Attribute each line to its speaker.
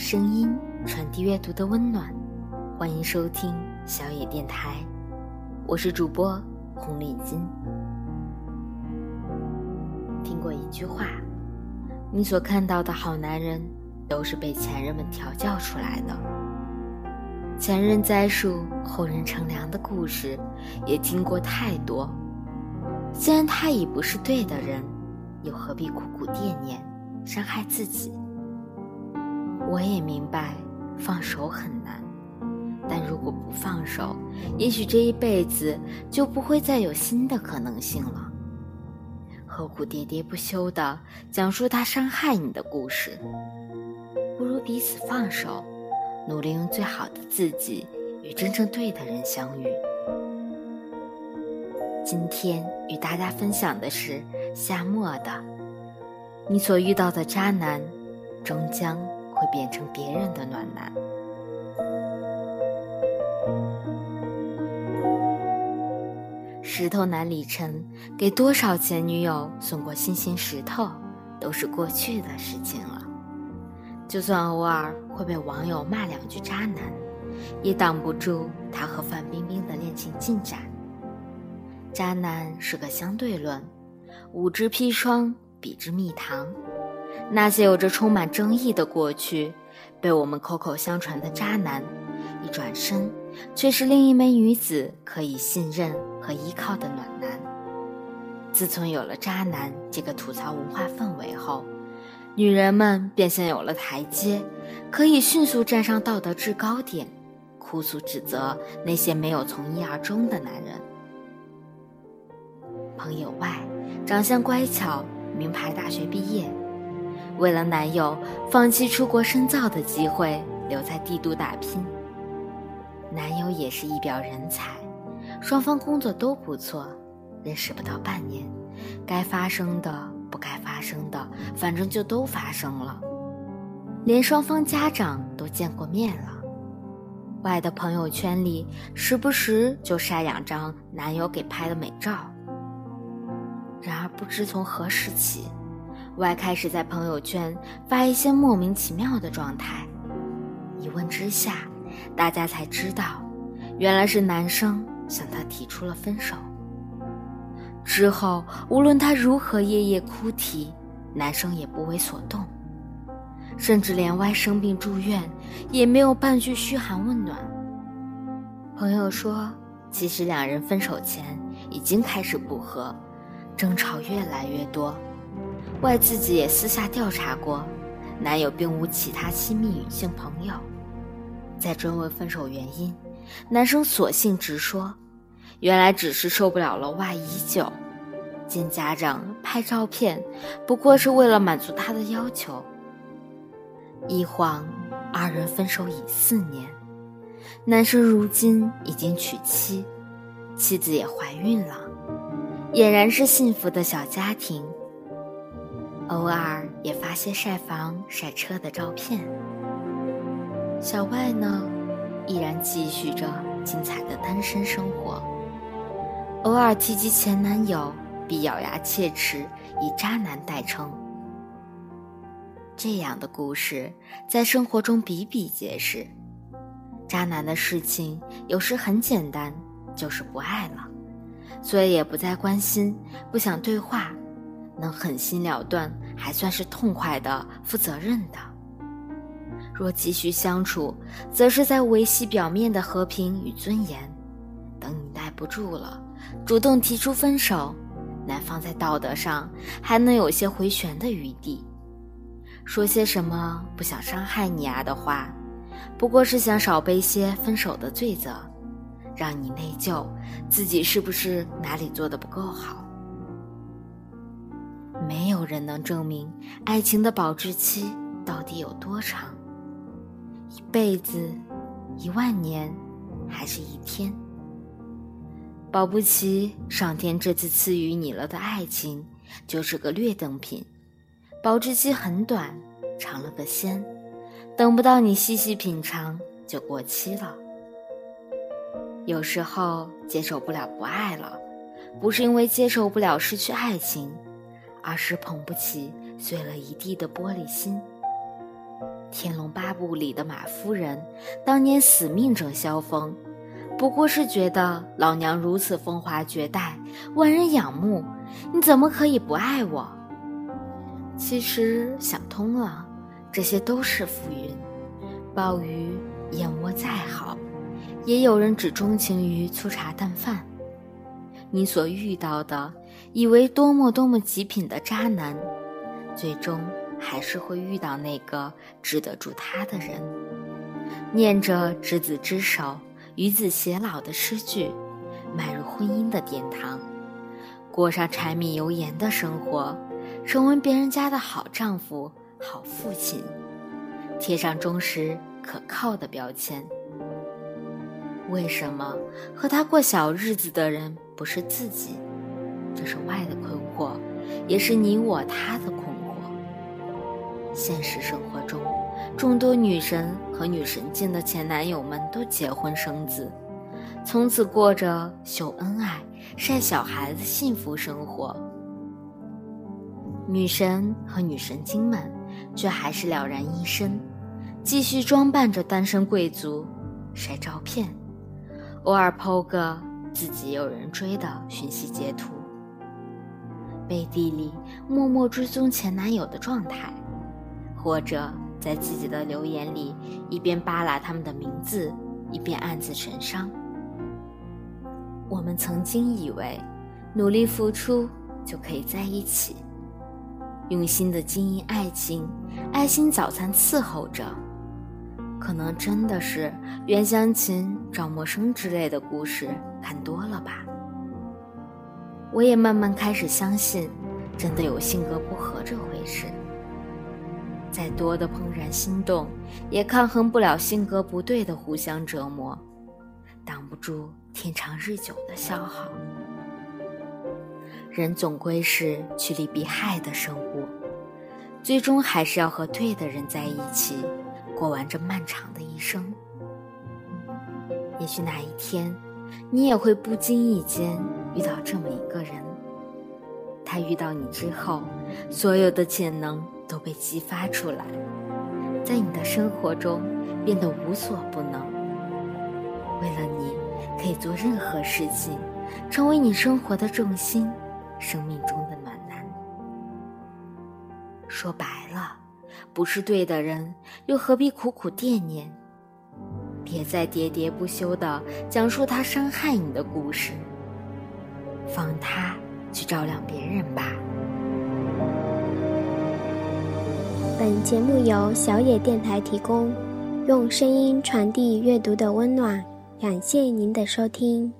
Speaker 1: 声音传递阅读的温暖，欢迎收听小野电台，我是主播红领巾。听过一句话，你所看到的好男人，都是被前任们调教出来的。前人栽树，后人乘凉的故事，也听过太多。既然他已不是对的人，又何必苦苦惦念，伤害自己？我也明白，放手很难，但如果不放手，也许这一辈子就不会再有新的可能性了。何苦喋喋不休地讲述他伤害你的故事？不如彼此放手，努力用最好的自己与真正对的人相遇。今天与大家分享的是夏末的：你所遇到的渣男，终将。会变成别人的暖男。石头男李晨给多少前女友送过心形石头，都是过去的事情了。就算偶尔会被网友骂两句渣男，也挡不住他和范冰冰的恋情进展。渣男是个相对论，五支砒霜比之蜜糖。那些有着充满争议的过去，被我们口口相传的渣男，一转身却是另一枚女子可以信任和依靠的暖男。自从有了渣男这个吐槽文化氛围后，女人们便像有了台阶，可以迅速站上道德制高点，哭诉指责那些没有从一而终的男人。朋友外长相乖巧，名牌大学毕业。为了男友，放弃出国深造的机会，留在帝都打拼。男友也是一表人才，双方工作都不错，认识不到半年，该发生的不该发生的，反正就都发生了，连双方家长都见过面了。外的朋友圈里，时不时就晒两张男友给拍的美照。然而，不知从何时起。Y 开始在朋友圈发一些莫名其妙的状态，一问之下，大家才知道，原来是男生向她提出了分手。之后，无论他如何夜夜哭啼，男生也不为所动，甚至连 Y 生病住院，也没有半句嘘寒问暖。朋友说，其实两人分手前已经开始不和，争吵越来越多。外自己也私下调查过，男友并无其他亲密女性朋友。在追问分手原因，男生索性直说，原来只是受不了了外已久，见家长拍照片，不过是为了满足他的要求。一晃，二人分手已四年，男生如今已经娶妻，妻子也怀孕了，俨然是幸福的小家庭。偶尔也发些晒房晒车的照片。小外呢，依然继续着精彩的单身生活。偶尔提及前男友，必咬牙切齿，以渣男代称。这样的故事在生活中比比皆是。渣男的事情有时很简单，就是不爱了，所以也不再关心，不想对话。能狠心了断，还算是痛快的、负责任的。若继续相处，则是在维系表面的和平与尊严。等你耐不住了，主动提出分手，男方在道德上还能有些回旋的余地，说些什么“不想伤害你啊”的话，不过是想少背些分手的罪责，让你内疚，自己是不是哪里做的不够好。没有人能证明爱情的保质期到底有多长，一辈子、一万年，还是一天？保不齐上天这次赐予你了的爱情，就是个劣等品，保质期很短，尝了个鲜，等不到你细细品尝就过期了。有时候接受不了不爱了，不是因为接受不了失去爱情。而是捧不起碎了一地的玻璃心。《天龙八部》里的马夫人，当年死命整萧峰，不过是觉得老娘如此风华绝代，万人仰慕，你怎么可以不爱我？其实想通了，这些都是浮云。鲍鱼、燕窝再好，也有人只钟情于粗茶淡饭。你所遇到的，以为多么多么极品的渣男，最终。还是会遇到那个值得住他的人，念着执子之手，与子偕老的诗句，迈入婚姻的殿堂，过上柴米油盐的生活，成为别人家的好丈夫、好父亲，贴上忠实可靠的标签。为什么和他过小日子的人不是自己？这是外的困惑，也是你我他的困惑。现实生活中，众多女神和女神境的前男友们都结婚生子，从此过着秀恩爱、晒小孩的幸福生活。女神和女神经们却还是了然一身，继续装扮着单身贵族，晒照片，偶尔抛个自己有人追的讯息截图，背地里默默追踪前男友的状态。或者在自己的留言里，一边扒拉他们的名字，一边暗自神伤。我们曾经以为，努力付出就可以在一起，用心的经营爱情，爱心早餐伺候着，可能真的是袁湘琴、找陌生之类的故事看多了吧。我也慢慢开始相信，真的有性格不合这回事。再多的怦然心动，也抗衡不了性格不对的互相折磨，挡不住天长日久的消耗。人总归是趋利避害的生物，最终还是要和对的人在一起，过完这漫长的一生。也许哪一天，你也会不经意间遇到这么一个人，他遇到你之后，所有的潜能。都被激发出来，在你的生活中变得无所不能。为了你，可以做任何事情，成为你生活的重心，生命中的暖男。说白了，不是对的人，又何必苦苦惦念？别再喋喋不休地讲述他伤害你的故事，放他去照亮别人吧。
Speaker 2: 本节目由小野电台提供，用声音传递阅读的温暖。感谢您的收听。